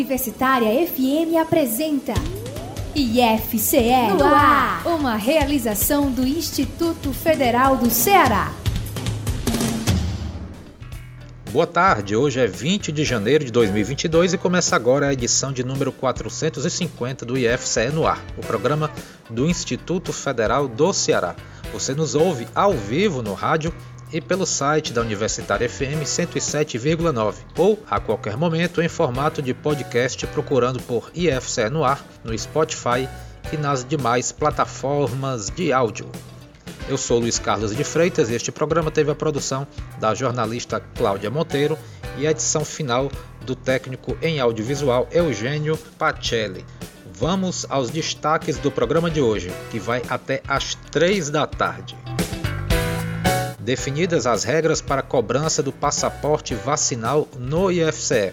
Universitária FM apresenta IFCE no ar, uma realização do Instituto Federal do Ceará. Boa tarde, hoje é 20 de janeiro de 2022 e começa agora a edição de número 450 do IFCE no ar, o programa do Instituto Federal do Ceará. Você nos ouve ao vivo no rádio e pelo site da Universitária FM 107,9 ou a qualquer momento em formato de podcast procurando por IFCE no ar no Spotify e nas demais plataformas de áudio. Eu sou Luiz Carlos de Freitas e este programa teve a produção da jornalista Cláudia Monteiro e a edição final do técnico em audiovisual Eugênio Pacelli. Vamos aos destaques do programa de hoje, que vai até às 3 da tarde. Definidas as regras para cobrança do passaporte vacinal no IFCE.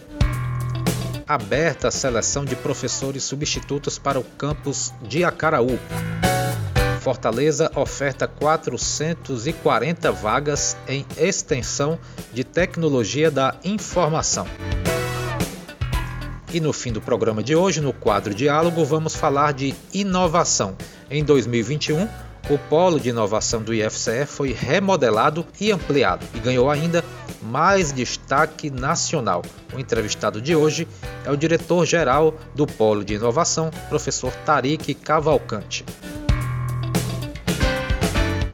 Aberta a seleção de professores substitutos para o campus de Acaraú. Fortaleza oferta 440 vagas em extensão de tecnologia da informação. E no fim do programa de hoje, no quadro Diálogo, vamos falar de inovação. Em 2021, o polo de inovação do IFCE foi remodelado e ampliado e ganhou ainda mais destaque nacional. O entrevistado de hoje é o diretor-geral do Polo de Inovação, professor Tarik Cavalcante.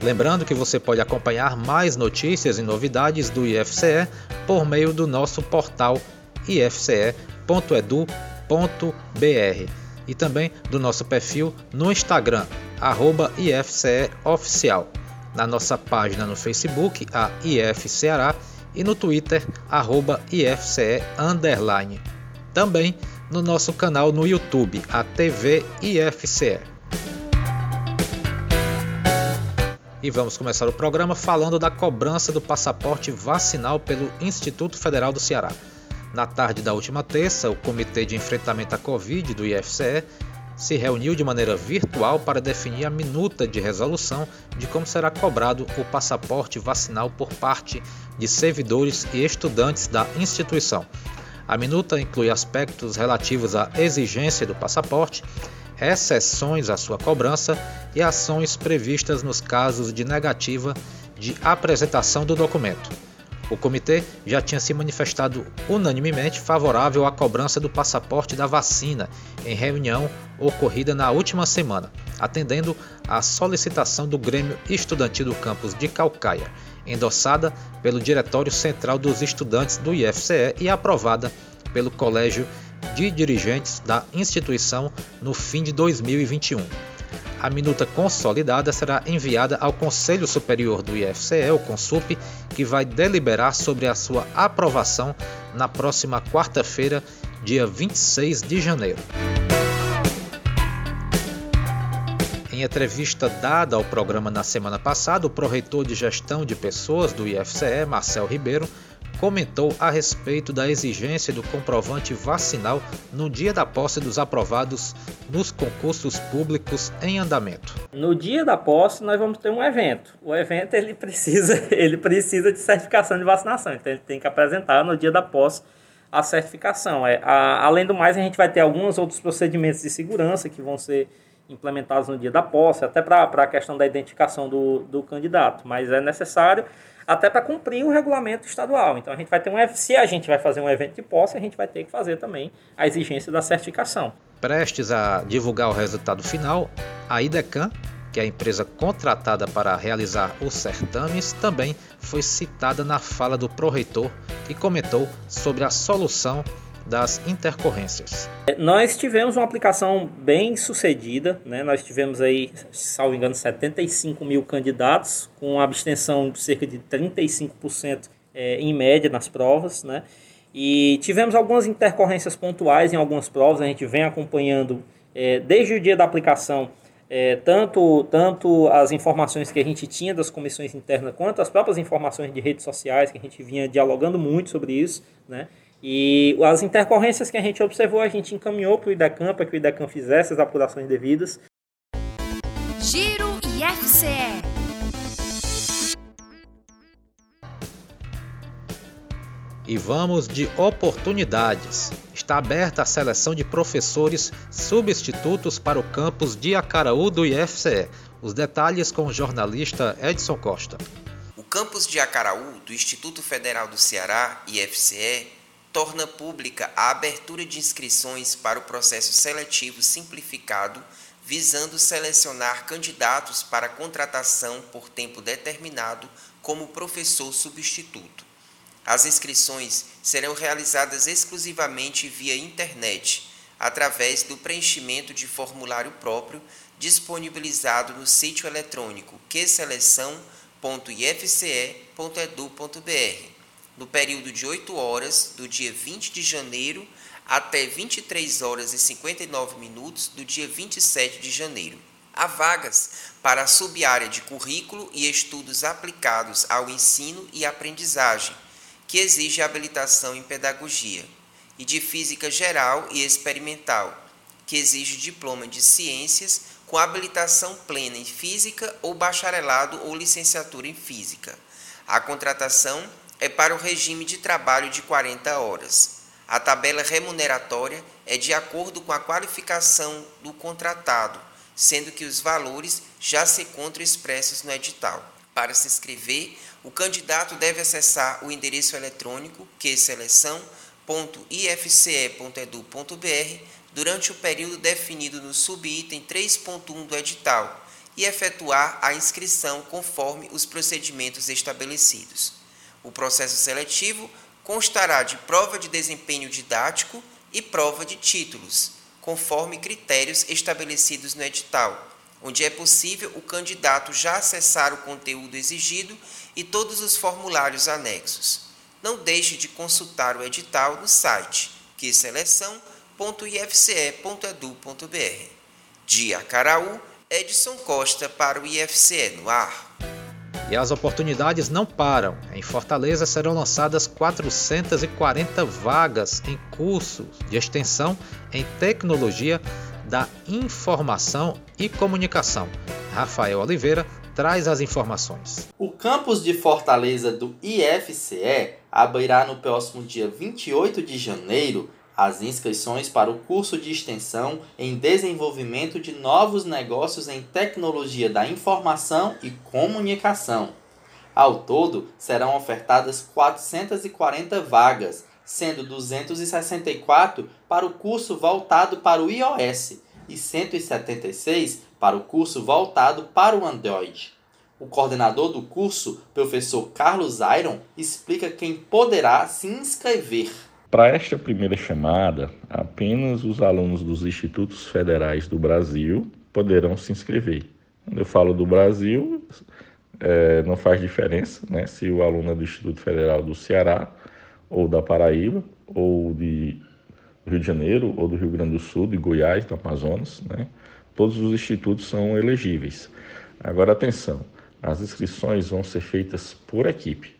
Lembrando que você pode acompanhar mais notícias e novidades do IFCE por meio do nosso portal ifce.edu.br e também do nosso perfil no Instagram, IFCEOficial, na nossa página no Facebook, a IFCeará, e no Twitter, arroba IFCE Underline. Também no nosso canal no YouTube, a TV IFCE. E vamos começar o programa falando da cobrança do passaporte vacinal pelo Instituto Federal do Ceará. Na tarde da última terça, o Comitê de Enfrentamento à Covid do IFCE se reuniu de maneira virtual para definir a minuta de resolução de como será cobrado o passaporte vacinal por parte de servidores e estudantes da instituição. A minuta inclui aspectos relativos à exigência do passaporte, exceções à sua cobrança e ações previstas nos casos de negativa de apresentação do documento. O comitê já tinha se manifestado unanimemente favorável à cobrança do passaporte da vacina em reunião ocorrida na última semana, atendendo à solicitação do Grêmio Estudantil do campus de Calcaia, endossada pelo Diretório Central dos Estudantes do IFCE e aprovada pelo Colégio de dirigentes da instituição no fim de 2021. A minuta consolidada será enviada ao Conselho Superior do IFCE, o CONSUP, que vai deliberar sobre a sua aprovação na próxima quarta-feira, dia 26 de janeiro. Em entrevista dada ao programa na semana passada, o proreitor de gestão de pessoas do IFCE, Marcel Ribeiro, comentou a respeito da exigência do comprovante vacinal no dia da posse dos aprovados nos concursos públicos em andamento. No dia da posse nós vamos ter um evento. O evento ele precisa, ele precisa de certificação de vacinação, então ele tem que apresentar no dia da posse a certificação. É, a, além do mais, a gente vai ter alguns outros procedimentos de segurança que vão ser implementados no dia da posse, até para a questão da identificação do, do candidato, mas é necessário até para cumprir o regulamento estadual. Então a gente vai ter um se a gente vai fazer um evento de posse, a gente vai ter que fazer também a exigência da certificação. Prestes a divulgar o resultado final, a IDECAN, que é a empresa contratada para realizar os certames, também foi citada na fala do pró-reitor, que comentou sobre a solução das intercorrências. Nós tivemos uma aplicação bem sucedida, né? nós tivemos aí, salvo engano, 75 mil candidatos, com abstenção de cerca de 35% é, em média nas provas, né? E tivemos algumas intercorrências pontuais em algumas provas, a gente vem acompanhando é, desde o dia da aplicação é, tanto, tanto as informações que a gente tinha das comissões internas quanto as próprias informações de redes sociais, que a gente vinha dialogando muito sobre isso, né? E as intercorrências que a gente observou, a gente encaminhou para o IDECAM, para que o IDECAM fizesse as apurações devidas. Giro IFCE. E vamos de oportunidades. Está aberta a seleção de professores substitutos para o campus de Acaraú do IFCE. Os detalhes com o jornalista Edson Costa. O campus de Acaraú do Instituto Federal do Ceará, IFCE, torna pública a abertura de inscrições para o processo seletivo simplificado, visando selecionar candidatos para contratação por tempo determinado como professor substituto. As inscrições serão realizadas exclusivamente via internet, através do preenchimento de formulário próprio disponibilizado no sítio eletrônico qseleção.ifce.edu.br, no período de 8 horas do dia 20 de janeiro até 23 horas e 59 minutos do dia 27 de janeiro. Há vagas para a subárea de currículo e estudos aplicados ao ensino e aprendizagem que exige habilitação em pedagogia, e de física geral e experimental, que exige diploma de ciências com habilitação plena em física ou bacharelado ou licenciatura em física. A contratação é para o regime de trabalho de 40 horas. A tabela remuneratória é de acordo com a qualificação do contratado, sendo que os valores já se encontram expressos no edital. Para se inscrever, o candidato deve acessar o endereço eletrônico qseleção.ifce.edu.br durante o período definido no subitem 3.1 do edital e efetuar a inscrição conforme os procedimentos estabelecidos. O processo seletivo constará de prova de desempenho didático e prova de títulos, conforme critérios estabelecidos no edital onde é possível o candidato já acessar o conteúdo exigido e todos os formulários anexos. Não deixe de consultar o edital no site queseleção.ifce.edu.br. De Acaraú, Edson Costa para o IFCE no ar. E as oportunidades não param. Em Fortaleza serão lançadas 440 vagas em cursos de extensão em tecnologia da Informação e Comunicação. Rafael Oliveira traz as informações. O campus de Fortaleza do IFCE abrirá no próximo dia 28 de janeiro as inscrições para o curso de extensão em desenvolvimento de novos negócios em tecnologia da informação e comunicação. Ao todo, serão ofertadas 440 vagas, sendo 264 para o curso voltado para o iOS e 176 para o curso voltado para o Android. O coordenador do curso, professor Carlos Iron, explica quem poderá se inscrever. Para esta primeira chamada, apenas os alunos dos institutos federais do Brasil poderão se inscrever. Quando eu falo do Brasil, é, não faz diferença né, se o aluno é do Instituto Federal do Ceará ou da Paraíba, ou de Rio de Janeiro, ou do Rio Grande do Sul, de Goiás, do Amazonas, né? Todos os institutos são elegíveis. Agora, atenção, as inscrições vão ser feitas por equipe,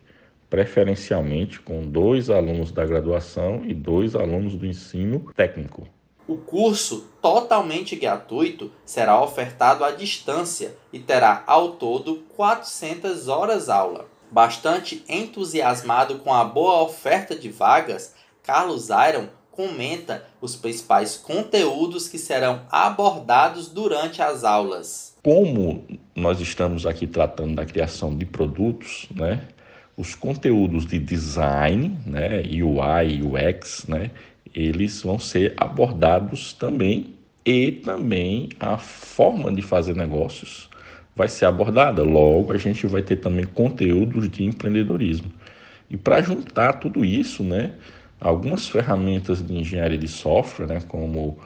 preferencialmente com dois alunos da graduação e dois alunos do ensino técnico. O curso, totalmente gratuito, será ofertado à distância e terá ao todo 400 horas aula. Bastante entusiasmado com a boa oferta de vagas, Carlos Iron comenta os principais conteúdos que serão abordados durante as aulas. Como nós estamos aqui tratando da criação de produtos, né? Os conteúdos de design, né, UI, UX, né, eles vão ser abordados também e também a forma de fazer negócios vai ser abordada. Logo, a gente vai ter também conteúdos de empreendedorismo. E para juntar tudo isso, né, algumas ferramentas de engenharia de software, né, como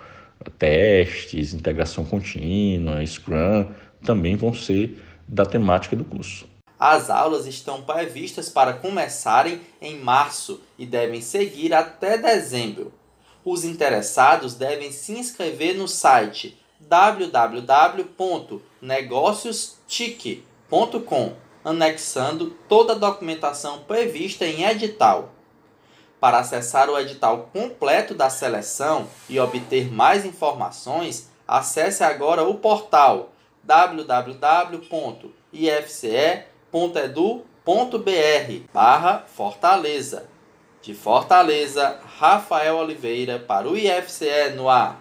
testes, integração contínua, Scrum, também vão ser da temática do curso. As aulas estão previstas para começarem em março e devem seguir até dezembro. Os interessados devem se inscrever no site www.negociostic.com, anexando toda a documentação prevista em edital. Para acessar o edital completo da seleção e obter mais informações, acesse agora o portal www.ifce.edu.br/fortaleza. De Fortaleza, Rafael Oliveira para o IFCE no ar.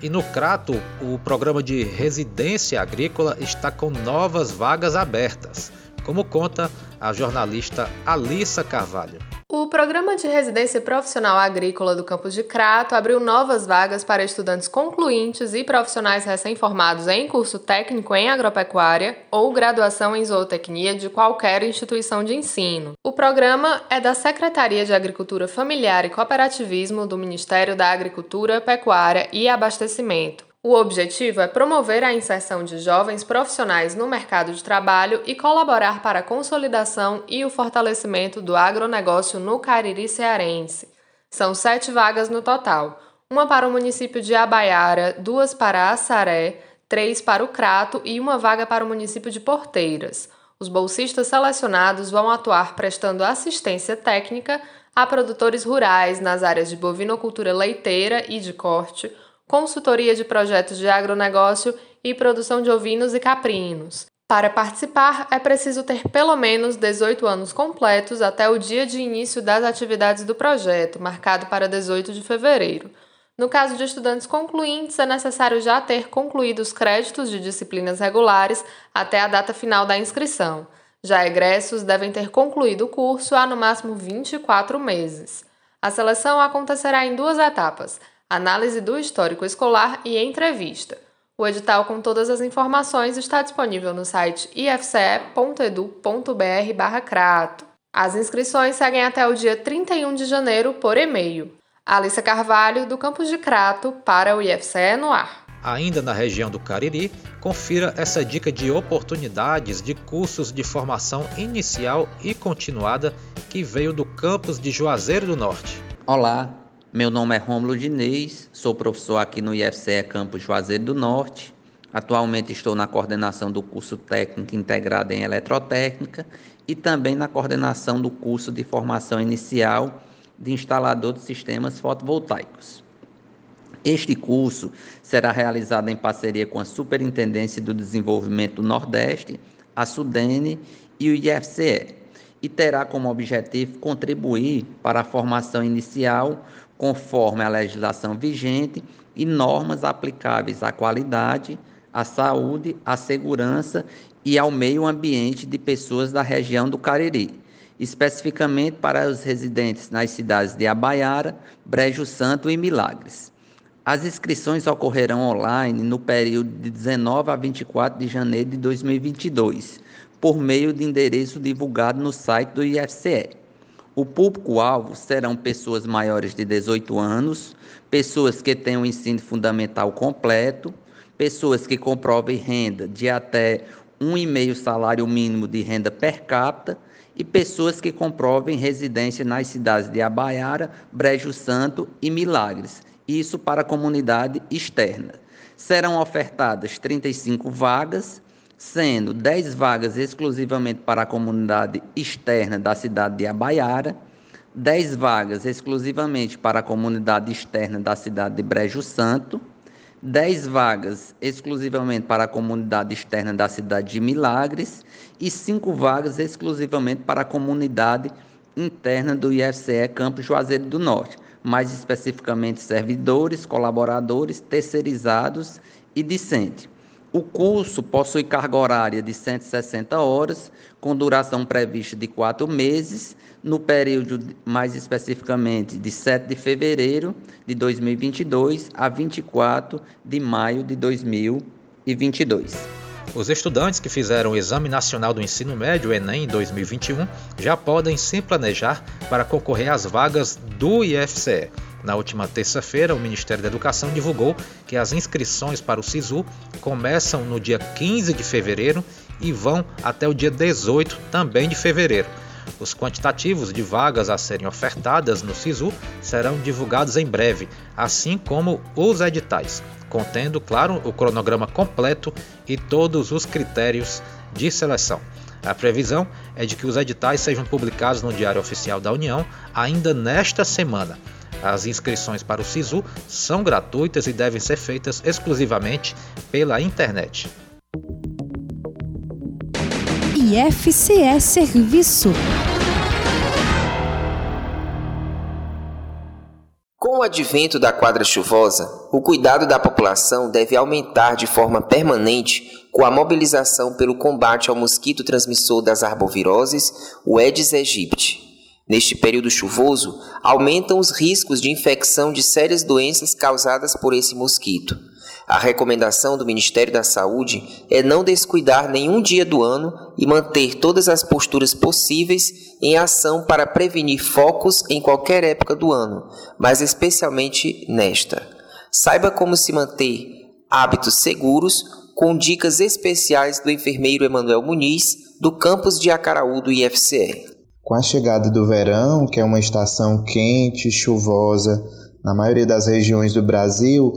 E no Crato, o programa de residência agrícola está com novas vagas abertas, como conta a jornalista Alissa Carvalho. O Programa de Residência Profissional Agrícola do Campus de Crato abriu novas vagas para estudantes concluintes e profissionais recém-formados em curso técnico em agropecuária ou graduação em zootecnia de qualquer instituição de ensino. O programa é da Secretaria de Agricultura Familiar e Cooperativismo do Ministério da Agricultura, Pecuária e Abastecimento o objetivo é promover a inserção de jovens profissionais no mercado de trabalho e colaborar para a consolidação e o fortalecimento do agronegócio no Cariri cearense. São sete vagas no total: uma para o município de Abaiara, duas para Assaré, três para o Crato e uma vaga para o município de Porteiras. Os bolsistas selecionados vão atuar prestando assistência técnica a produtores rurais nas áreas de bovinocultura leiteira e de corte consultoria de projetos de agronegócio e produção de ovinos e caprinos. Para participar, é preciso ter pelo menos 18 anos completos até o dia de início das atividades do projeto, marcado para 18 de fevereiro. No caso de estudantes concluintes, é necessário já ter concluído os créditos de disciplinas regulares até a data final da inscrição. Já egressos devem ter concluído o curso há no máximo 24 meses. A seleção acontecerá em duas etapas análise do histórico escolar e entrevista. O edital com todas as informações está disponível no site ifce.edu.br/crato. As inscrições seguem até o dia 31 de janeiro por e-mail. Alissa Carvalho, do campus de Crato, para o IFCE no ar. Ainda na região do Cariri, confira essa dica de oportunidades de cursos de formação inicial e continuada que veio do campus de Juazeiro do Norte. Olá, meu nome é Rômulo Diniz, sou professor aqui no IFCE Campus Juazeiro do Norte. Atualmente estou na coordenação do curso técnico integrado em eletrotécnica e também na coordenação do curso de formação inicial de instalador de sistemas fotovoltaicos. Este curso será realizado em parceria com a Superintendência do Desenvolvimento do Nordeste, a SUDENE e o IFCE, e terá como objetivo contribuir para a formação inicial conforme a legislação vigente e normas aplicáveis à qualidade, à saúde, à segurança e ao meio ambiente de pessoas da região do Cariri, especificamente para os residentes nas cidades de Abaiara, Brejo Santo e Milagres. As inscrições ocorrerão online no período de 19 a 24 de janeiro de 2022, por meio de endereço divulgado no site do IFCE. O público-alvo serão pessoas maiores de 18 anos, pessoas que tenham ensino fundamental completo, pessoas que comprovem renda de até um e meio salário mínimo de renda per capita e pessoas que comprovem residência nas cidades de Abaiara, Brejo Santo e Milagres, isso para a comunidade externa. Serão ofertadas 35 vagas sendo 10 vagas exclusivamente para a comunidade externa da cidade de Abaiara, 10 vagas exclusivamente para a comunidade externa da cidade de Brejo Santo, 10 vagas exclusivamente para a comunidade externa da cidade de Milagres e 5 vagas exclusivamente para a comunidade interna do IFCE Campo Juazeiro do Norte, mais especificamente servidores, colaboradores, terceirizados e discente. O curso possui carga horária de 160 horas, com duração prevista de quatro meses, no período mais especificamente de 7 de fevereiro de 2022 a 24 de maio de 2022. Os estudantes que fizeram o Exame Nacional do Ensino Médio Enem 2021 já podem se planejar para concorrer às vagas do IFCE. Na última terça-feira, o Ministério da Educação divulgou que as inscrições para o SISU começam no dia 15 de fevereiro e vão até o dia 18 também de fevereiro. Os quantitativos de vagas a serem ofertadas no SISU serão divulgados em breve, assim como os editais, contendo, claro, o cronograma completo e todos os critérios de seleção. A previsão é de que os editais sejam publicados no Diário Oficial da União ainda nesta semana. As inscrições para o SISU são gratuitas e devem ser feitas exclusivamente pela internet. IFCE Serviço o advento da quadra chuvosa, o cuidado da população deve aumentar de forma permanente com a mobilização pelo combate ao mosquito transmissor das arboviroses, o Aedes aegypti. Neste período chuvoso, aumentam os riscos de infecção de sérias doenças causadas por esse mosquito. A recomendação do Ministério da Saúde é não descuidar nenhum dia do ano e manter todas as posturas possíveis em ação para prevenir focos em qualquer época do ano, mas especialmente nesta. Saiba como se manter hábitos seguros com dicas especiais do enfermeiro Emanuel Muniz, do campus de Acaraú do IFCE. Com a chegada do verão, que é uma estação quente, chuvosa na maioria das regiões do Brasil,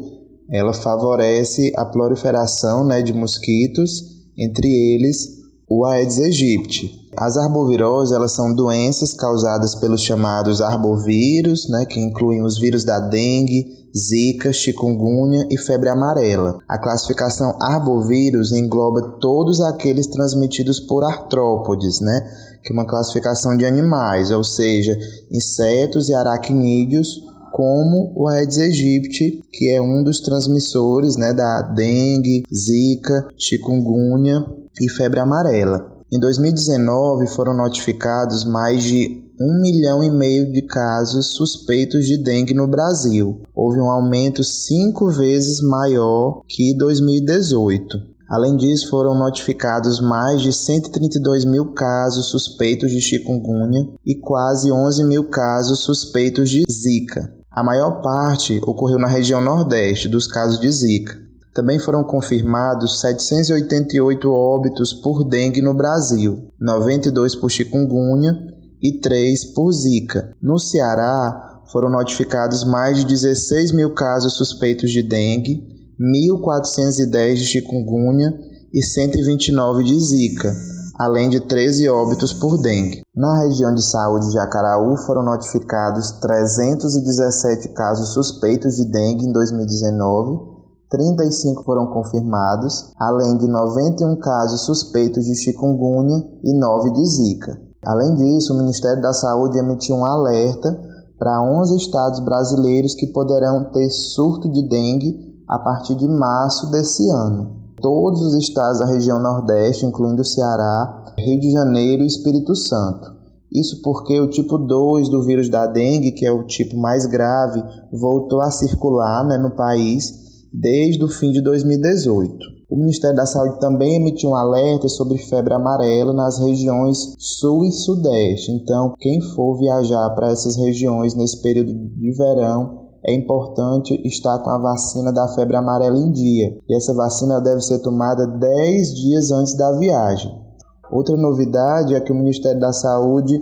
ela favorece a proliferação né, de mosquitos, entre eles o Aedes aegypti. As arboviroses elas são doenças causadas pelos chamados arbovírus, né, que incluem os vírus da dengue, zika, chikungunya e febre amarela. A classificação arbovírus engloba todos aqueles transmitidos por artrópodes, né, que é uma classificação de animais, ou seja, insetos e aracnídeos como o Aedes aegypti, que é um dos transmissores né, da dengue, zika, chikungunya e febre amarela. Em 2019 foram notificados mais de um milhão e meio de casos suspeitos de dengue no Brasil. Houve um aumento cinco vezes maior que 2018. Além disso, foram notificados mais de 132 mil casos suspeitos de chikungunya e quase 11 mil casos suspeitos de zika. A maior parte ocorreu na região nordeste dos casos de Zika. Também foram confirmados 788 óbitos por dengue no Brasil, 92 por chikungunya e 3 por Zika. No Ceará, foram notificados mais de 16 mil casos suspeitos de dengue, 1.410 de chikungunya e 129 de Zika, além de 13 óbitos por dengue. Na região de saúde de Acaraú foram notificados 317 casos suspeitos de dengue em 2019, 35 foram confirmados, além de 91 casos suspeitos de chikungunya e 9 de zika. Além disso, o Ministério da Saúde emitiu um alerta para 11 estados brasileiros que poderão ter surto de dengue a partir de março desse ano todos os estados da região Nordeste, incluindo Ceará, Rio de Janeiro e Espírito Santo. Isso porque o tipo 2 do vírus da dengue, que é o tipo mais grave, voltou a circular né, no país desde o fim de 2018. O Ministério da Saúde também emitiu um alerta sobre febre amarela nas regiões sul e sudeste. Então, quem for viajar para essas regiões nesse período de verão, é importante estar com a vacina da febre amarela em dia, e essa vacina deve ser tomada 10 dias antes da viagem. Outra novidade é que o Ministério da Saúde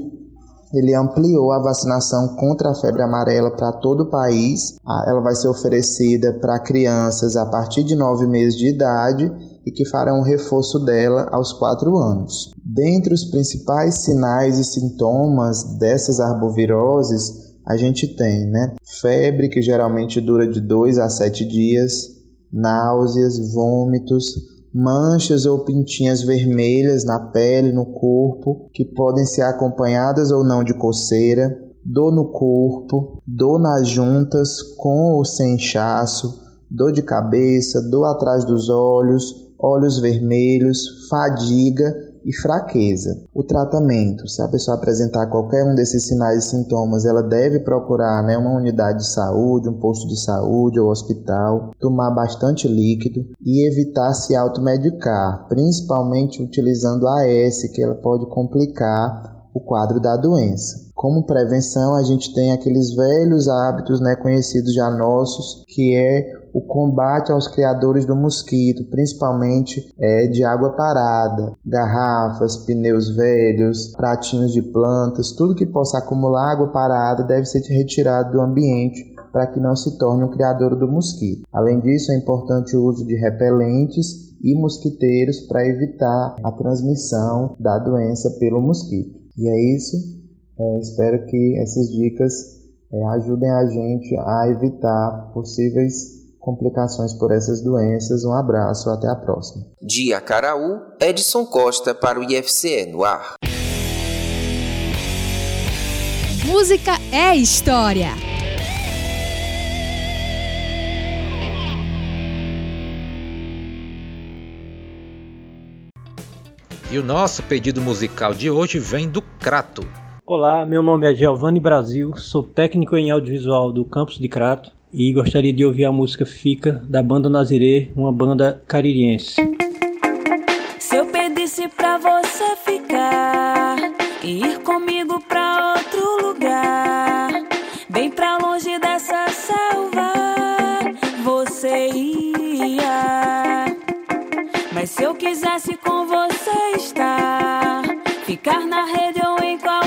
ele ampliou a vacinação contra a febre amarela para todo o país. Ah, ela vai ser oferecida para crianças a partir de 9 meses de idade e que farão o reforço dela aos 4 anos. Dentre os principais sinais e sintomas dessas arboviroses a gente tem, né? Febre, que geralmente dura de 2 a 7 dias, náuseas, vômitos, manchas ou pintinhas vermelhas na pele, no corpo, que podem ser acompanhadas ou não de coceira, dor no corpo, dor nas juntas, com ou sem inchaço, dor de cabeça, dor atrás dos olhos, olhos vermelhos, fadiga e fraqueza. O tratamento, se a pessoa apresentar qualquer um desses sinais e sintomas, ela deve procurar né, uma unidade de saúde, um posto de saúde ou hospital, tomar bastante líquido e evitar se automedicar, principalmente utilizando AS, que ela pode complicar o quadro da doença. Como prevenção, a gente tem aqueles velhos hábitos né, conhecidos já nossos, que é o combate aos criadores do mosquito, principalmente é, de água parada, garrafas, pneus velhos, pratinhos de plantas, tudo que possa acumular água parada deve ser retirado do ambiente para que não se torne um criador do mosquito. Além disso, é importante o uso de repelentes e mosquiteiros para evitar a transmissão da doença pelo mosquito. E é isso. É, espero que essas dicas é, ajudem a gente a evitar possíveis complicações por essas doenças. Um abraço, até a próxima. Dia Caraú, Edson Costa para o IFCE no ar. Música é história. E o nosso pedido musical de hoje vem do Crato Olá, meu nome é Giovanni Brasil, sou técnico em audiovisual do campus de Crato e gostaria de ouvir a música Fica da banda Nazirê, uma banda caririense. Se eu pedisse pra você ficar e ir comigo pra outro lugar, bem pra longe dessa selva, você ia. Mas se eu quisesse com você estar, ficar na rede ou em qualquer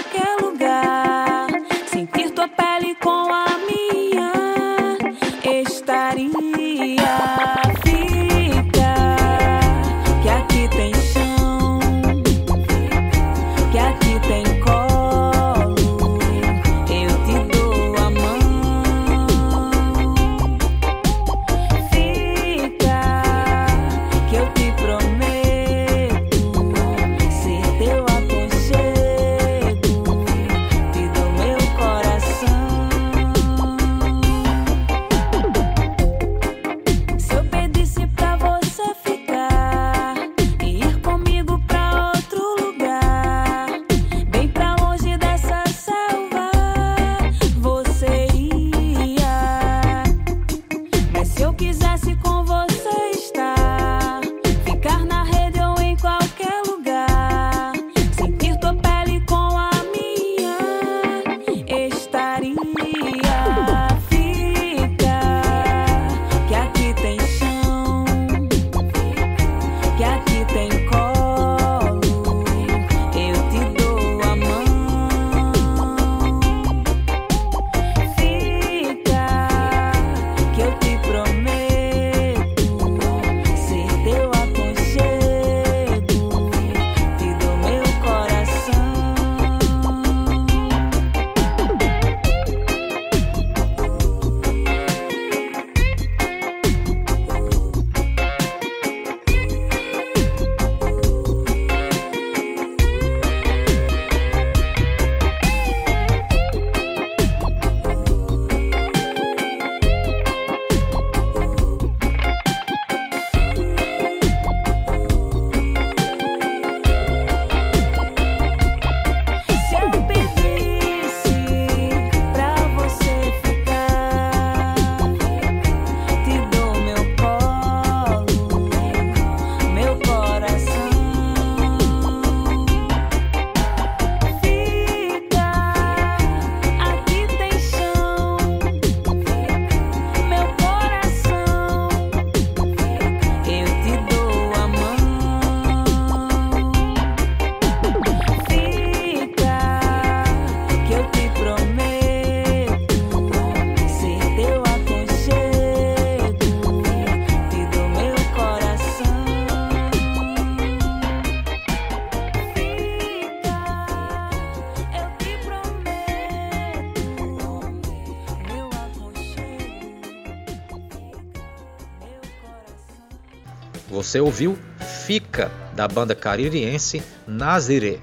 Você ouviu Fica, da banda caririense Naziré.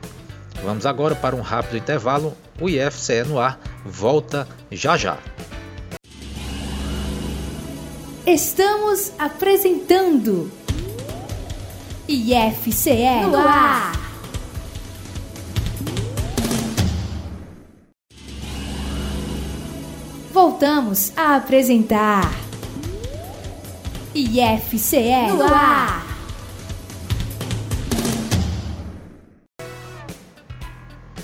Vamos agora para um rápido intervalo. O IFCE no ar volta já já. Estamos apresentando IFCE no ar. Voltamos a apresentar IFCE no ar.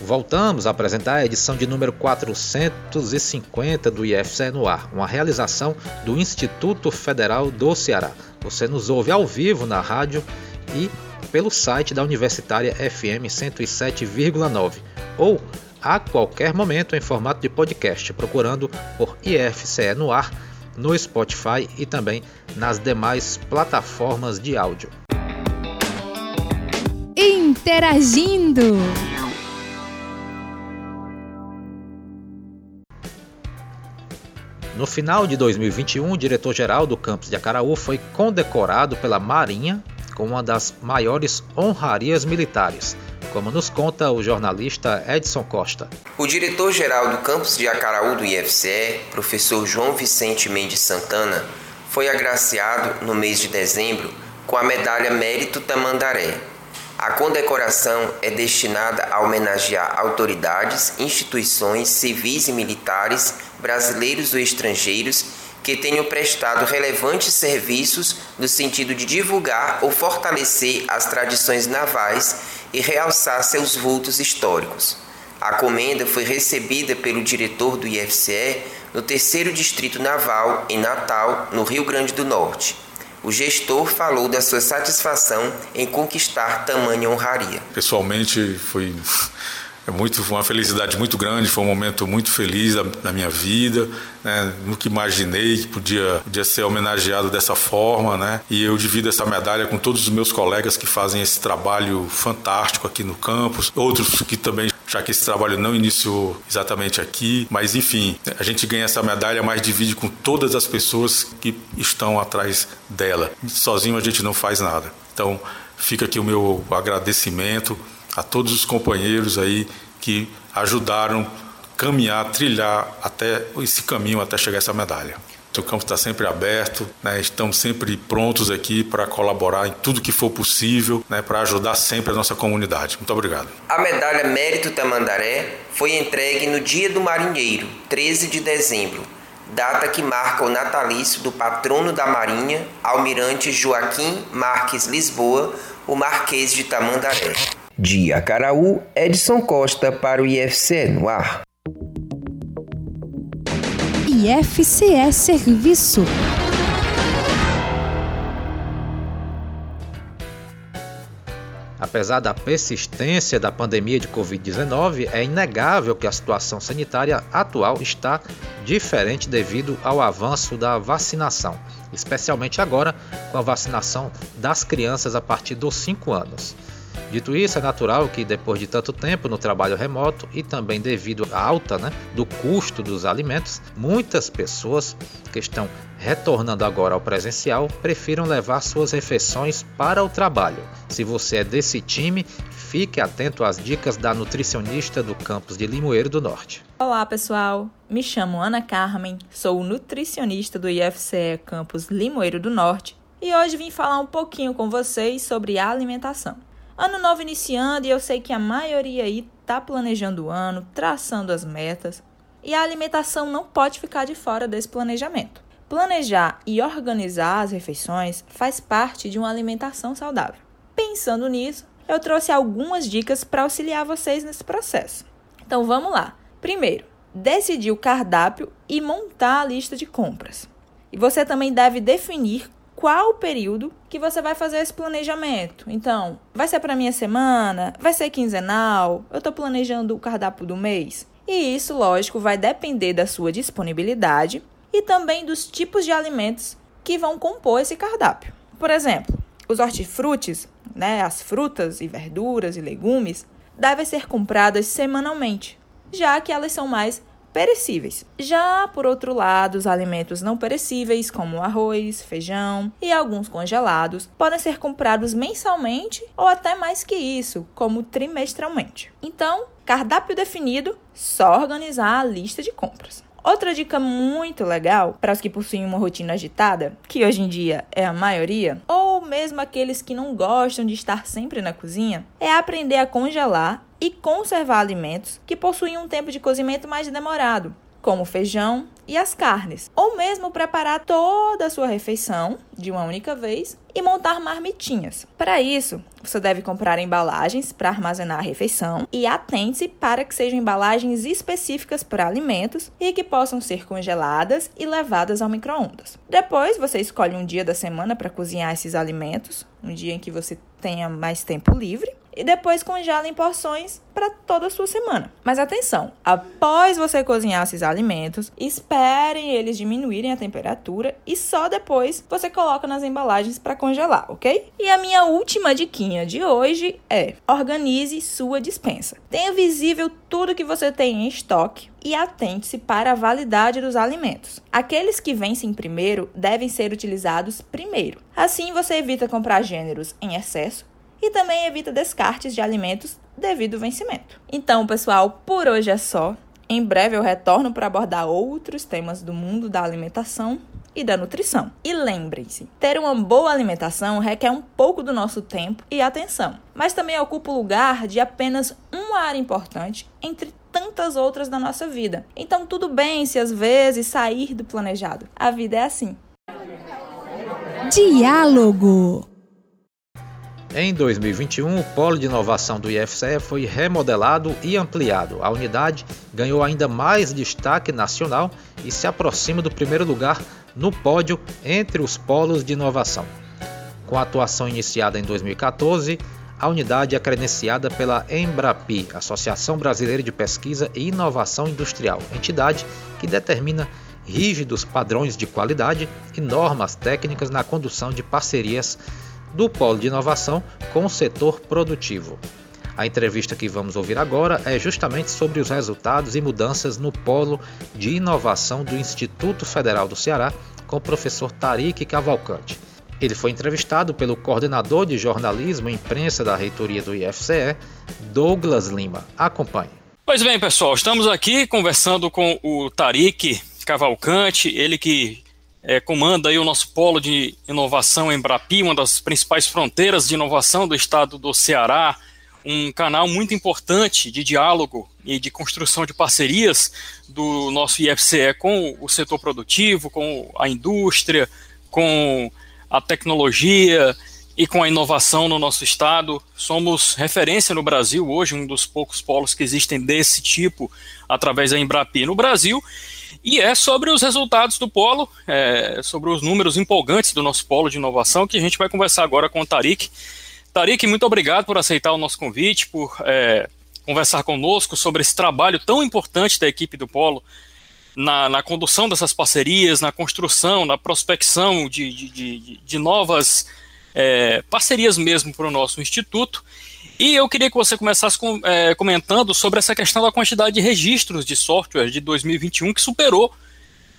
Voltamos a apresentar a edição de número 450 do IFCE no ar, uma realização do Instituto Federal do Ceará. Você nos ouve ao vivo na rádio e pelo site da Universitária FM 107,9 ou a qualquer momento em formato de podcast, procurando por IFCE no ar no Spotify e também nas demais plataformas de áudio. Interagindo. No final de 2021, o diretor-geral do campus de Acaraú foi condecorado pela Marinha com uma das maiores honrarias militares, como nos conta o jornalista Edson Costa. O diretor-geral do campus de Acaraú do IFCE, professor João Vicente Mendes Santana, foi agraciado no mês de dezembro com a medalha Mérito Tamandaré. A condecoração é destinada a homenagear autoridades, instituições civis e militares, brasileiros ou estrangeiros, que tenham prestado relevantes serviços no sentido de divulgar ou fortalecer as tradições navais e realçar seus vultos históricos. A comenda foi recebida pelo diretor do IFCE no terceiro Distrito Naval, em Natal, no Rio Grande do Norte. O gestor falou da sua satisfação em conquistar tamanha honraria. Pessoalmente, foi é muito, uma felicidade muito grande, foi um momento muito feliz da, da minha vida. Né? Nunca imaginei que podia, podia ser homenageado dessa forma, né? E eu divido essa medalha com todos os meus colegas que fazem esse trabalho fantástico aqui no campus, outros que também já que esse trabalho não iniciou exatamente aqui, mas enfim, a gente ganha essa medalha, mas divide com todas as pessoas que estão atrás dela. Sozinho a gente não faz nada. Então, fica aqui o meu agradecimento a todos os companheiros aí que ajudaram caminhar, trilhar até esse caminho até chegar a essa medalha. O campo está sempre aberto, né? estamos sempre prontos aqui para colaborar em tudo que for possível, né? para ajudar sempre a nossa comunidade. Muito obrigado. A medalha Mérito Tamandaré foi entregue no Dia do Marinheiro, 13 de dezembro, data que marca o natalício do patrono da Marinha, Almirante Joaquim Marques Lisboa, o Marquês de Tamandaré. De Acaraú, Edson Costa para o IFCE no ar. IFCE Serviço. Apesar da persistência da pandemia de Covid-19, é inegável que a situação sanitária atual está diferente devido ao avanço da vacinação, especialmente agora com a vacinação das crianças a partir dos 5 anos. Dito isso, é natural que depois de tanto tempo no trabalho remoto e também devido à alta né, do custo dos alimentos, muitas pessoas que estão retornando agora ao presencial prefiram levar suas refeições para o trabalho. Se você é desse time, fique atento às dicas da nutricionista do campus de Limoeiro do Norte. Olá pessoal, me chamo Ana Carmen, sou nutricionista do IFCE Campus Limoeiro do Norte e hoje vim falar um pouquinho com vocês sobre alimentação. Ano novo iniciando e eu sei que a maioria aí está planejando o ano, traçando as metas, e a alimentação não pode ficar de fora desse planejamento. Planejar e organizar as refeições faz parte de uma alimentação saudável. Pensando nisso, eu trouxe algumas dicas para auxiliar vocês nesse processo. Então vamos lá. Primeiro, decidir o cardápio e montar a lista de compras. E você também deve definir qual período que você vai fazer esse planejamento. Então, vai ser para minha semana? Vai ser quinzenal? Eu estou planejando o cardápio do mês? E isso, lógico, vai depender da sua disponibilidade e também dos tipos de alimentos que vão compor esse cardápio. Por exemplo, os hortifrutis, né, as frutas e verduras e legumes, devem ser compradas semanalmente, já que elas são mais perecíveis. Já, por outro lado, os alimentos não perecíveis, como arroz, feijão e alguns congelados, podem ser comprados mensalmente ou até mais que isso, como trimestralmente. Então, cardápio definido, só organizar a lista de compras. Outra dica muito legal para os que possuem uma rotina agitada, que hoje em dia é a maioria, ou mesmo aqueles que não gostam de estar sempre na cozinha, é aprender a congelar e conservar alimentos que possuem um tempo de cozimento mais demorado, como o feijão e as carnes, ou mesmo preparar toda a sua refeição de uma única vez e montar marmitinhas. Para isso, você deve comprar embalagens para armazenar a refeição e atente-se para que sejam embalagens específicas para alimentos e que possam ser congeladas e levadas ao micro-ondas. Depois, você escolhe um dia da semana para cozinhar esses alimentos, um dia em que você tenha mais tempo livre e depois congela em porções para toda a sua semana. Mas atenção, após você cozinhar esses alimentos, esperem eles diminuírem a temperatura e só depois você coloca nas embalagens para congelar, ok? E a minha última diquinha de hoje é: organize sua dispensa. Tenha visível tudo que você tem em estoque e atente-se para a validade dos alimentos. Aqueles que vencem primeiro devem ser utilizados primeiro. Assim você evita comprar gêneros em excesso e também evita descartes de alimentos devido ao vencimento. Então, pessoal, por hoje é só. Em breve eu retorno para abordar outros temas do mundo da alimentação e da nutrição. E lembrem-se, ter uma boa alimentação requer um pouco do nosso tempo e atenção, mas também ocupa o lugar de apenas uma área importante entre tantas outras da nossa vida. Então tudo bem se às vezes sair do planejado. A vida é assim. Diálogo. Em 2021, o Polo de Inovação do IFCE foi remodelado e ampliado. A unidade ganhou ainda mais destaque nacional e se aproxima do primeiro lugar no pódio entre os polos de inovação. Com a atuação iniciada em 2014, a unidade é credenciada pela Embrapi, Associação Brasileira de Pesquisa e Inovação Industrial, entidade que determina rígidos padrões de qualidade e normas técnicas na condução de parcerias do Polo de Inovação com o setor produtivo. A entrevista que vamos ouvir agora é justamente sobre os resultados e mudanças no Polo de Inovação do Instituto Federal do Ceará com o professor Tarik Cavalcante. Ele foi entrevistado pelo coordenador de jornalismo e imprensa da reitoria do IFCE, Douglas Lima. Acompanhe. Pois bem, pessoal, estamos aqui conversando com o Tarik Cavalcante, ele que é, comanda aí o nosso polo de inovação em Brapi, uma das principais fronteiras de inovação do estado do Ceará, um canal muito importante de diálogo e de construção de parcerias do nosso IFCE com o setor produtivo, com a indústria, com a tecnologia e com a inovação no nosso estado. Somos referência no Brasil hoje, um dos poucos polos que existem desse tipo através da Embrapi no Brasil. E é sobre os resultados do polo, é, sobre os números empolgantes do nosso polo de inovação, que a gente vai conversar agora com o Tarik. Tarik, muito obrigado por aceitar o nosso convite, por é, conversar conosco sobre esse trabalho tão importante da equipe do polo na, na condução dessas parcerias, na construção, na prospecção de, de, de, de novas é, parcerias mesmo para o nosso instituto. E eu queria que você começasse com, é, comentando sobre essa questão da quantidade de registros de software de 2021, que superou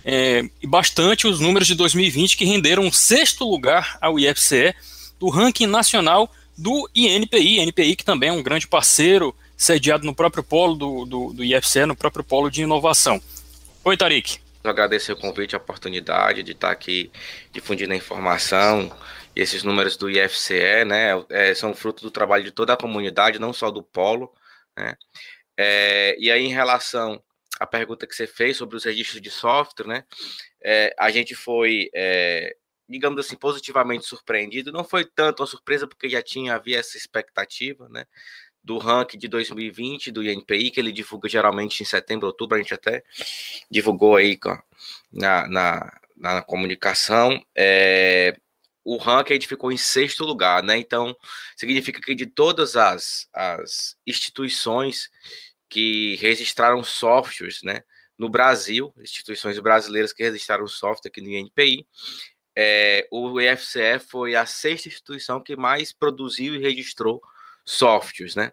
é, bastante os números de 2020, que renderam um sexto lugar ao IFCE do ranking nacional do INPI. INPI, que também é um grande parceiro, sediado no próprio polo do, do, do IFCE, no próprio polo de inovação. Oi, Tarik. Agradecer o convite, a oportunidade de estar aqui difundindo a informação esses números do IFCE, né, é, são fruto do trabalho de toda a comunidade, não só do polo, né, é, e aí em relação à pergunta que você fez sobre os registros de software, né, é, a gente foi, é, digamos assim, positivamente surpreendido, não foi tanto uma surpresa porque já tinha, havia essa expectativa, né, do ranking de 2020 do INPI, que ele divulga geralmente em setembro, outubro, a gente até divulgou aí na, na, na comunicação, é, o ranking ficou em sexto lugar, né? Então, significa que de todas as, as instituições que registraram softwares, né, no Brasil, instituições brasileiras que registraram software aqui no INPI, é, o EFCE foi a sexta instituição que mais produziu e registrou softwares, né?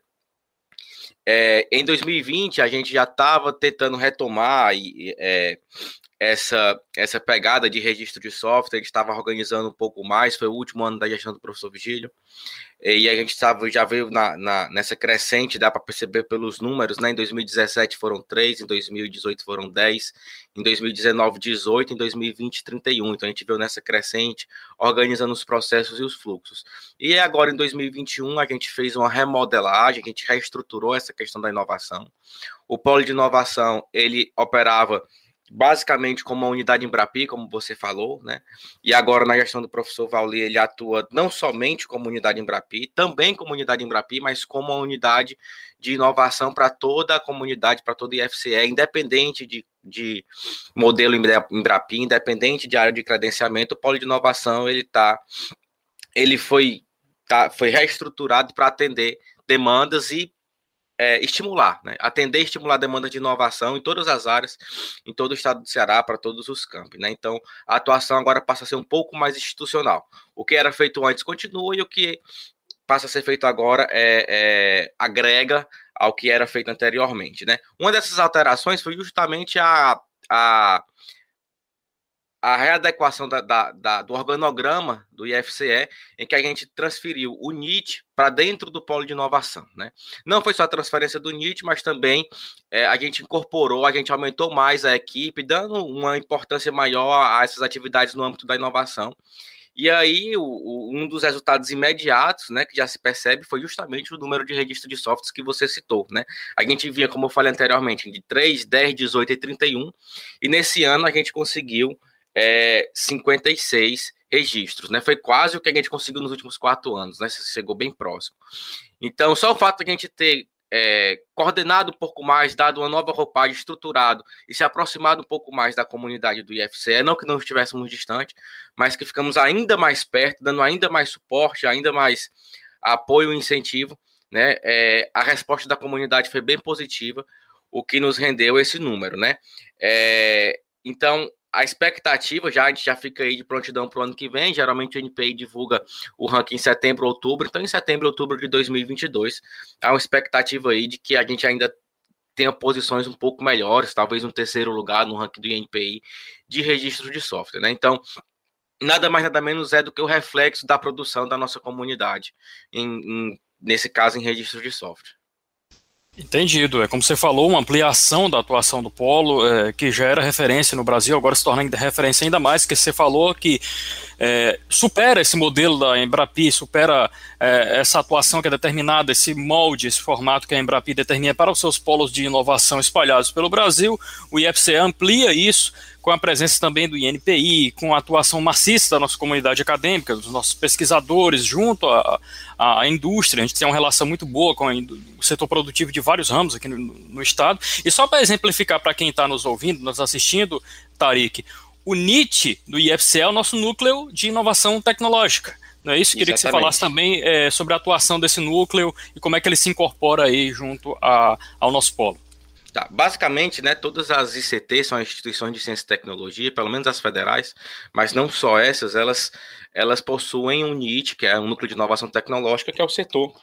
É, em 2020, a gente já estava tentando retomar e, é, essa, essa pegada de registro de software, gente estava organizando um pouco mais, foi o último ano da gestão do professor Vigílio, e a gente estava, já veio na, na, nessa crescente, dá para perceber pelos números, né? Em 2017 foram 3, em 2018 foram 10, em 2019, 18, em 2020, 31. Então a gente veio nessa crescente, organizando os processos e os fluxos. E agora em 2021 a gente fez uma remodelagem, a gente reestruturou essa questão da inovação. O polo de inovação, ele operava basicamente como uma unidade Embrapi, como você falou, né? E agora na gestão do professor Vauli, ele atua não somente como unidade Embrapi, também como unidade Embrapi, mas como uma unidade de inovação para toda a comunidade, para todo o IFCE, independente de, de modelo Embrapi, independente de área de credenciamento, o polo de inovação, ele tá ele foi tá, foi reestruturado para atender demandas e é, estimular, né? atender e estimular a demanda de inovação em todas as áreas, em todo o estado do Ceará, para todos os campos. Né? Então, a atuação agora passa a ser um pouco mais institucional. O que era feito antes continua e o que passa a ser feito agora é, é agrega ao que era feito anteriormente. Né? Uma dessas alterações foi justamente a, a a readequação da, da, da, do organograma do IFCE, em que a gente transferiu o NIT para dentro do polo de inovação. Né? Não foi só a transferência do NIT, mas também é, a gente incorporou, a gente aumentou mais a equipe, dando uma importância maior a essas atividades no âmbito da inovação. E aí, o, o, um dos resultados imediatos, né, que já se percebe, foi justamente o número de registro de softwares que você citou, né? A gente vinha, como eu falei anteriormente, de 3, 10, 18 e 31, e nesse ano a gente conseguiu é, 56 registros, né? Foi quase o que a gente conseguiu nos últimos quatro anos, né? Chegou bem próximo. Então, só o fato de a gente ter é, coordenado um pouco mais, dado uma nova roupagem, estruturado e se aproximado um pouco mais da comunidade do IFCE, não que não estivéssemos distante, mas que ficamos ainda mais perto, dando ainda mais suporte, ainda mais apoio e incentivo, né? É, a resposta da comunidade foi bem positiva, o que nos rendeu esse número, né? É, então, a expectativa já, a gente já fica aí de prontidão para o ano que vem. Geralmente o NPI divulga o ranking em setembro, outubro. Então, em setembro, outubro de 2022, há uma expectativa aí de que a gente ainda tenha posições um pouco melhores, talvez um terceiro lugar no ranking do INPI de registro de software, né? Então, nada mais nada menos é do que o reflexo da produção da nossa comunidade, em, em nesse caso em registro de software. Entendido. É como você falou, uma ampliação da atuação do Polo, é, que já era referência no Brasil, agora se torna referência ainda mais, que você falou que é, supera esse modelo da Embrapi, supera é, essa atuação que é determinada, esse molde, esse formato que a Embrapi determina para os seus polos de inovação espalhados pelo Brasil. O IFCE amplia isso com a presença também do INPI, com a atuação maciça da nossa comunidade acadêmica, dos nossos pesquisadores, junto à, à indústria. A gente tem uma relação muito boa com o setor produtivo de vários ramos aqui no, no estado. E só para exemplificar para quem está nos ouvindo, nos assistindo, Tarik, o NIT do IFCE é o nosso núcleo de inovação tecnológica. Não é isso? Queria Exatamente. que você falasse também é, sobre a atuação desse núcleo e como é que ele se incorpora aí junto a, ao nosso polo. Tá. Basicamente, né, todas as ICTs são instituições de ciência e tecnologia, pelo menos as federais, mas não só essas, elas, elas possuem um NIT, que é um núcleo de inovação tecnológica, que é o setor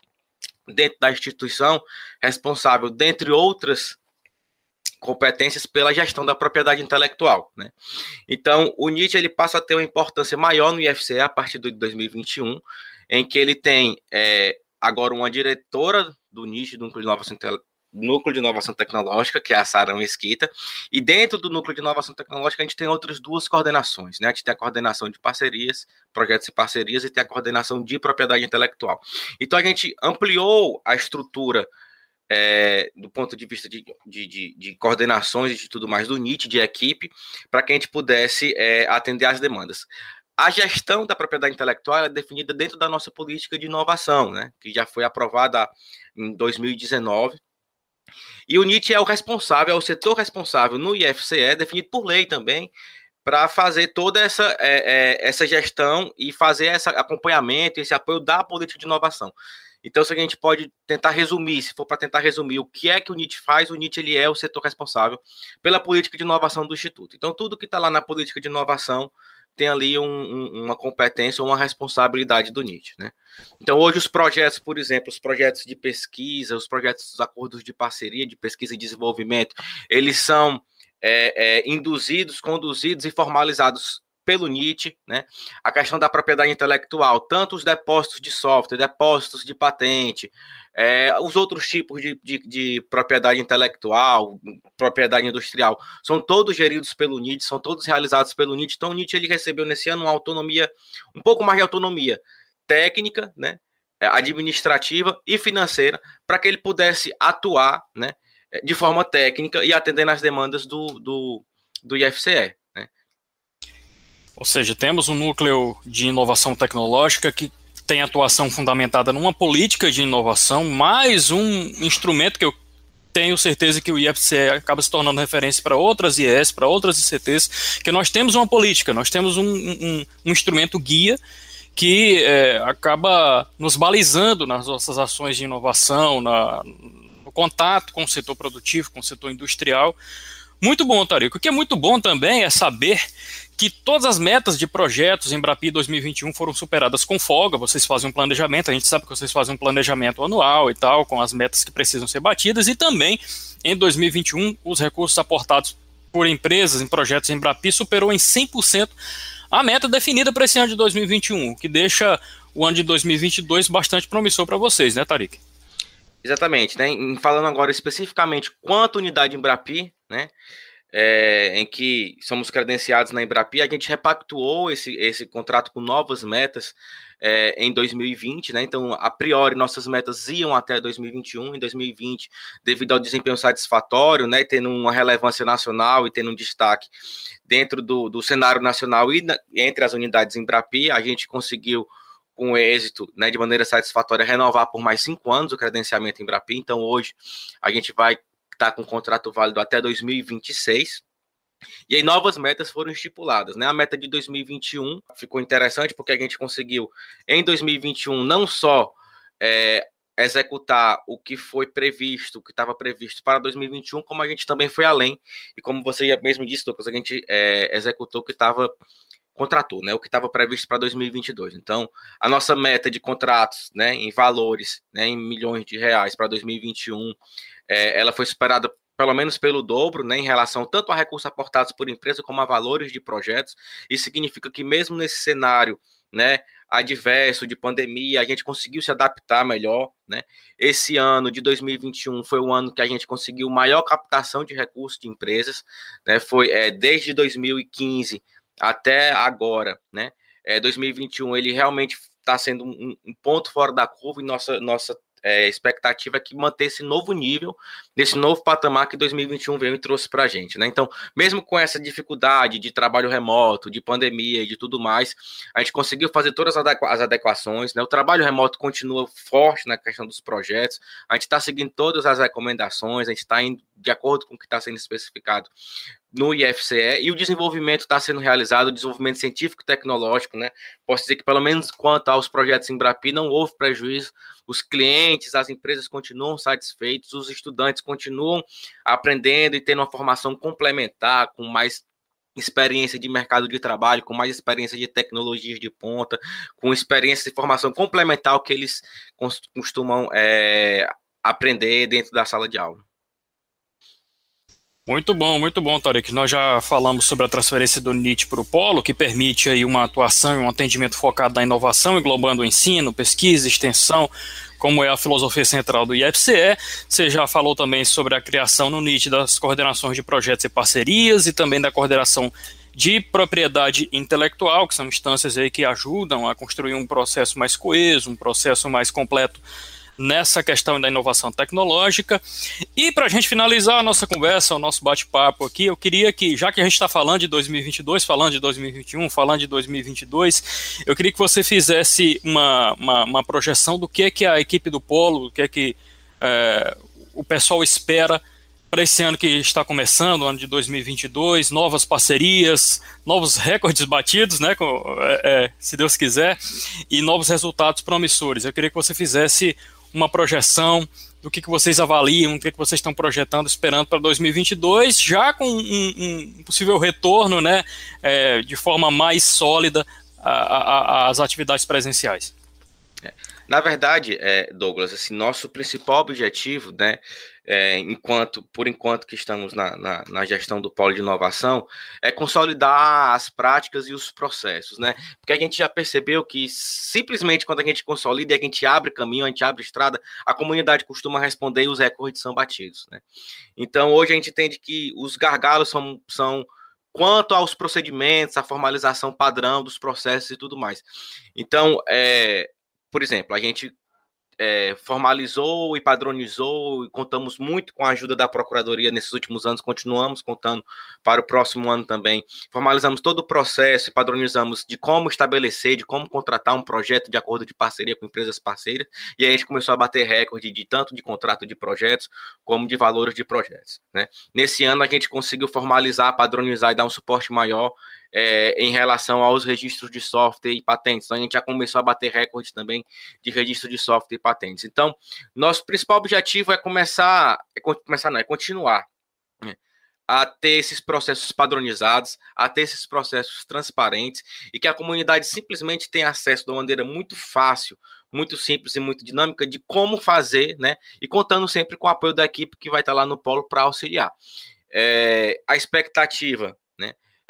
dentro da instituição responsável, dentre outras competências, pela gestão da propriedade intelectual. Né? Então, o NIT ele passa a ter uma importância maior no IFCE a partir de 2021, em que ele tem é, agora uma diretora do NIT, do Núcleo de Inovação núcleo de inovação tecnológica, que é a Sara Mesquita, e dentro do núcleo de inovação tecnológica a gente tem outras duas coordenações, né? A gente tem a coordenação de parcerias, projetos e parcerias, e tem a coordenação de propriedade intelectual. Então a gente ampliou a estrutura é, do ponto de vista de, de, de, de, coordenações e de tudo mais do NIT, de equipe, para que a gente pudesse é, atender às demandas. A gestão da propriedade intelectual é definida dentro da nossa política de inovação, né, que já foi aprovada em 2019 e o NIT é o responsável, é o setor responsável no IFCE, definido por lei também, para fazer toda essa, é, é, essa gestão e fazer esse acompanhamento, esse apoio da política de inovação. Então, se a gente pode tentar resumir, se for para tentar resumir o que é que o NIT faz, o NIT ele é o setor responsável pela política de inovação do Instituto. Então, tudo que está lá na política de inovação tem ali um, um, uma competência uma responsabilidade do NIT. Né? Então, hoje, os projetos, por exemplo, os projetos de pesquisa, os projetos dos acordos de parceria de pesquisa e desenvolvimento, eles são é, é, induzidos, conduzidos e formalizados pelo NIT, né? A questão da propriedade intelectual, tanto os depósitos de software, depósitos de patente, é, os outros tipos de, de, de, propriedade intelectual, propriedade industrial, são todos geridos pelo NIT, são todos realizados pelo NIT. Então, o NIT ele recebeu nesse ano uma autonomia, um pouco mais de autonomia técnica, né, é, administrativa e financeira, para que ele pudesse atuar né, de forma técnica e atender nas demandas do, do, do IFCE. Ou seja, temos um núcleo de inovação tecnológica que tem atuação fundamentada numa política de inovação, mais um instrumento que eu tenho certeza que o IFCE acaba se tornando referência para outras IES, para outras ICTs, que nós temos uma política, nós temos um, um, um instrumento guia que é, acaba nos balizando nas nossas ações de inovação, na, no contato com o setor produtivo, com o setor industrial. Muito bom, Tarico. O que é muito bom também é saber que todas as metas de projetos em Brapi 2021 foram superadas com folga. Vocês fazem um planejamento, a gente sabe que vocês fazem um planejamento anual e tal, com as metas que precisam ser batidas, e também em 2021 os recursos aportados por empresas em projetos em Embrapi superou em 100% a meta definida para esse ano de 2021, o que deixa o ano de 2022 bastante promissor para vocês, né, Tarik? Exatamente, né? Em, falando agora especificamente quanto unidade Embrapi, né? É, em que somos credenciados na Embrapi, a gente repactuou esse, esse contrato com novas metas é, em 2020, né? Então, a priori, nossas metas iam até 2021. Em 2020, devido ao desempenho satisfatório, né? Tendo uma relevância nacional e tendo um destaque dentro do, do cenário nacional e na, entre as unidades Embrapi, a gente conseguiu com êxito, né, de maneira satisfatória, renovar por mais cinco anos o credenciamento em Embrapi. Então, hoje, a gente vai estar tá com contrato válido até 2026. E aí, novas metas foram estipuladas. Né? A meta de 2021 ficou interessante porque a gente conseguiu, em 2021, não só é, executar o que foi previsto, o que estava previsto para 2021, como a gente também foi além. E como você mesmo disse, Lucas, a gente é, executou o que estava contratou, né, o que estava previsto para 2022. Então, a nossa meta de contratos, né, em valores, né, em milhões de reais para 2021, é, ela foi superada pelo menos pelo dobro, né, em relação tanto a recursos aportados por empresa como a valores de projetos. Isso significa que mesmo nesse cenário, né, adverso de pandemia, a gente conseguiu se adaptar melhor, né? Esse ano de 2021 foi o ano que a gente conseguiu maior captação de recursos de empresas, né? Foi é, desde 2015 até agora, né? É, 2021 ele realmente está sendo um, um, ponto fora da curva e nossa, nossa é, expectativa é que manter esse novo nível, nesse novo patamar que 2021 veio e trouxe para a gente. Né? Então, mesmo com essa dificuldade de trabalho remoto, de pandemia e de tudo mais, a gente conseguiu fazer todas as adequações. Né? O trabalho remoto continua forte na questão dos projetos, a gente está seguindo todas as recomendações, a gente está indo de acordo com o que está sendo especificado no IFCE e o desenvolvimento está sendo realizado, o desenvolvimento científico e tecnológico, né? Posso dizer que, pelo menos quanto aos projetos em Brapi, não houve prejuízo. Os clientes, as empresas continuam satisfeitos, os estudantes continuam aprendendo e tendo uma formação complementar, com mais experiência de mercado de trabalho, com mais experiência de tecnologias de ponta, com experiência de formação complementar que eles costumam é, aprender dentro da sala de aula. Muito bom, muito bom, Tarek. Nós já falamos sobre a transferência do NIT para o Polo, que permite aí uma atuação e um atendimento focado na inovação, englobando o ensino, pesquisa, extensão, como é a filosofia central do IFCE. Você já falou também sobre a criação no NIT das coordenações de projetos e parcerias e também da coordenação de propriedade intelectual, que são instâncias aí que ajudam a construir um processo mais coeso, um processo mais completo nessa questão da inovação tecnológica. E para a gente finalizar a nossa conversa, o nosso bate-papo aqui, eu queria que, já que a gente está falando de 2022, falando de 2021, falando de 2022, eu queria que você fizesse uma, uma, uma projeção do que é que a equipe do Polo, o que é que é, o pessoal espera para esse ano que está começando, ano de 2022, novas parcerias, novos recordes batidos, né, com, é, é, se Deus quiser, e novos resultados promissores. Eu queria que você fizesse uma projeção do que, que vocês avaliam, o que, que vocês estão projetando, esperando para 2022, já com um, um possível retorno né, é, de forma mais sólida às atividades presenciais. É. Na verdade, é, Douglas, assim, nosso principal objetivo, né, é, enquanto, por enquanto que estamos na, na, na, gestão do polo de inovação, é consolidar as práticas e os processos, né? Porque a gente já percebeu que simplesmente quando a gente consolida e a gente abre caminho, a gente abre estrada, a comunidade costuma responder e os recordes são batidos, né? Então, hoje a gente entende que os gargalos são, são quanto aos procedimentos, a formalização padrão dos processos e tudo mais. Então, é, por exemplo, a gente é, formalizou e padronizou, e contamos muito com a ajuda da Procuradoria nesses últimos anos, continuamos contando para o próximo ano também. Formalizamos todo o processo e padronizamos de como estabelecer, de como contratar um projeto de acordo de parceria com empresas parceiras, e aí a gente começou a bater recorde de tanto de contrato de projetos como de valores de projetos. Né? Nesse ano a gente conseguiu formalizar, padronizar e dar um suporte maior é, em relação aos registros de software e patentes. Então, a gente já começou a bater recordes também de registro de software e patentes. Então, nosso principal objetivo é começar, é começar não, é continuar né, a ter esses processos padronizados, a ter esses processos transparentes e que a comunidade simplesmente tenha acesso de uma maneira muito fácil, muito simples e muito dinâmica de como fazer, né? E contando sempre com o apoio da equipe que vai estar lá no polo para auxiliar. é, a expectativa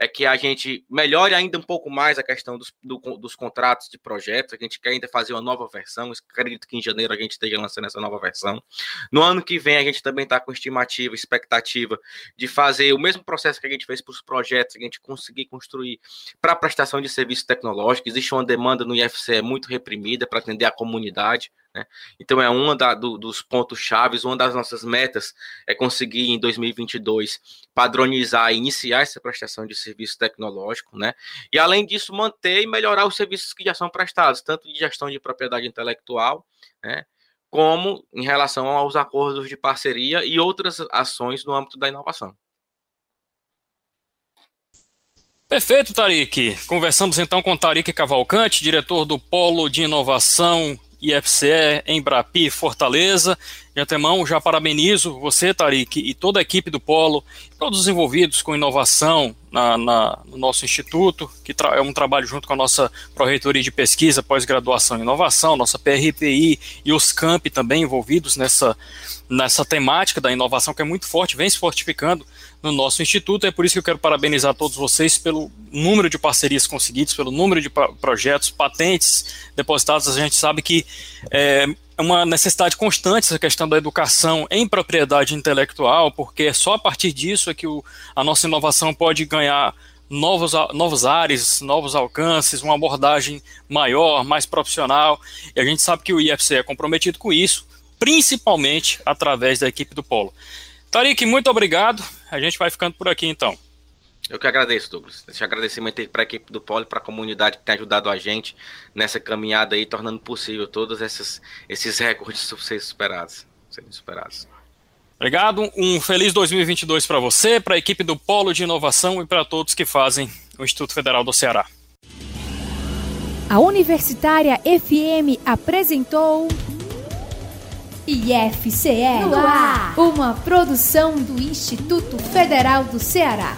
é que a gente melhore ainda um pouco mais a questão dos, do, dos contratos de projetos. A gente quer ainda fazer uma nova versão. Acredito que em janeiro a gente esteja lançando essa nova versão. No ano que vem, a gente também está com estimativa, expectativa de fazer o mesmo processo que a gente fez para os projetos, a gente conseguir construir para a prestação de serviços tecnológicos. Existe uma demanda no IFCE muito reprimida para atender a comunidade. Né? Então, é um do, dos pontos chaves, uma das nossas metas é conseguir em 2022 padronizar e iniciar essa prestação de serviço tecnológico, né? E além disso, manter e melhorar os serviços que já são prestados, tanto de gestão de propriedade intelectual, né? Como em relação aos acordos de parceria e outras ações no âmbito da inovação. Perfeito, Tarik. Conversamos então com Tarik Cavalcante, diretor do Polo de Inovação IFCE, Embrapi, Fortaleza. De antemão, já parabenizo você, Tarik, e toda a equipe do Polo, todos os envolvidos com inovação na, na no nosso instituto, que é um trabalho junto com a nossa Proreitoria de Pesquisa, Pós-Graduação e Inovação, nossa PRPI e os CAMP também envolvidos nessa, nessa temática da inovação, que é muito forte, vem se fortificando no nosso instituto. É por isso que eu quero parabenizar todos vocês pelo número de parcerias conseguidas, pelo número de projetos, patentes depositados. A gente sabe que é uma necessidade constante essa questão da educação em propriedade intelectual, porque é só a partir disso é que o, a nossa inovação pode ganhar novos, novos ares, novos alcances, uma abordagem maior, mais profissional. E a gente sabe que o IFC é comprometido com isso, principalmente através da equipe do Polo. Tarik, muito obrigado. A gente vai ficando por aqui então. Eu que agradeço, Douglas. Esse agradecimento para a equipe do Polo, para a comunidade que tem ajudado a gente nessa caminhada aí, tornando possível todos esses, esses recordes serem superados. Serem superados. Obrigado. Um feliz 2022 para você, para a equipe do Polo de Inovação e para todos que fazem o Instituto Federal do Ceará. A Universitária FM apresentou. IFCE no ar, uma produção do Instituto Federal do Ceará.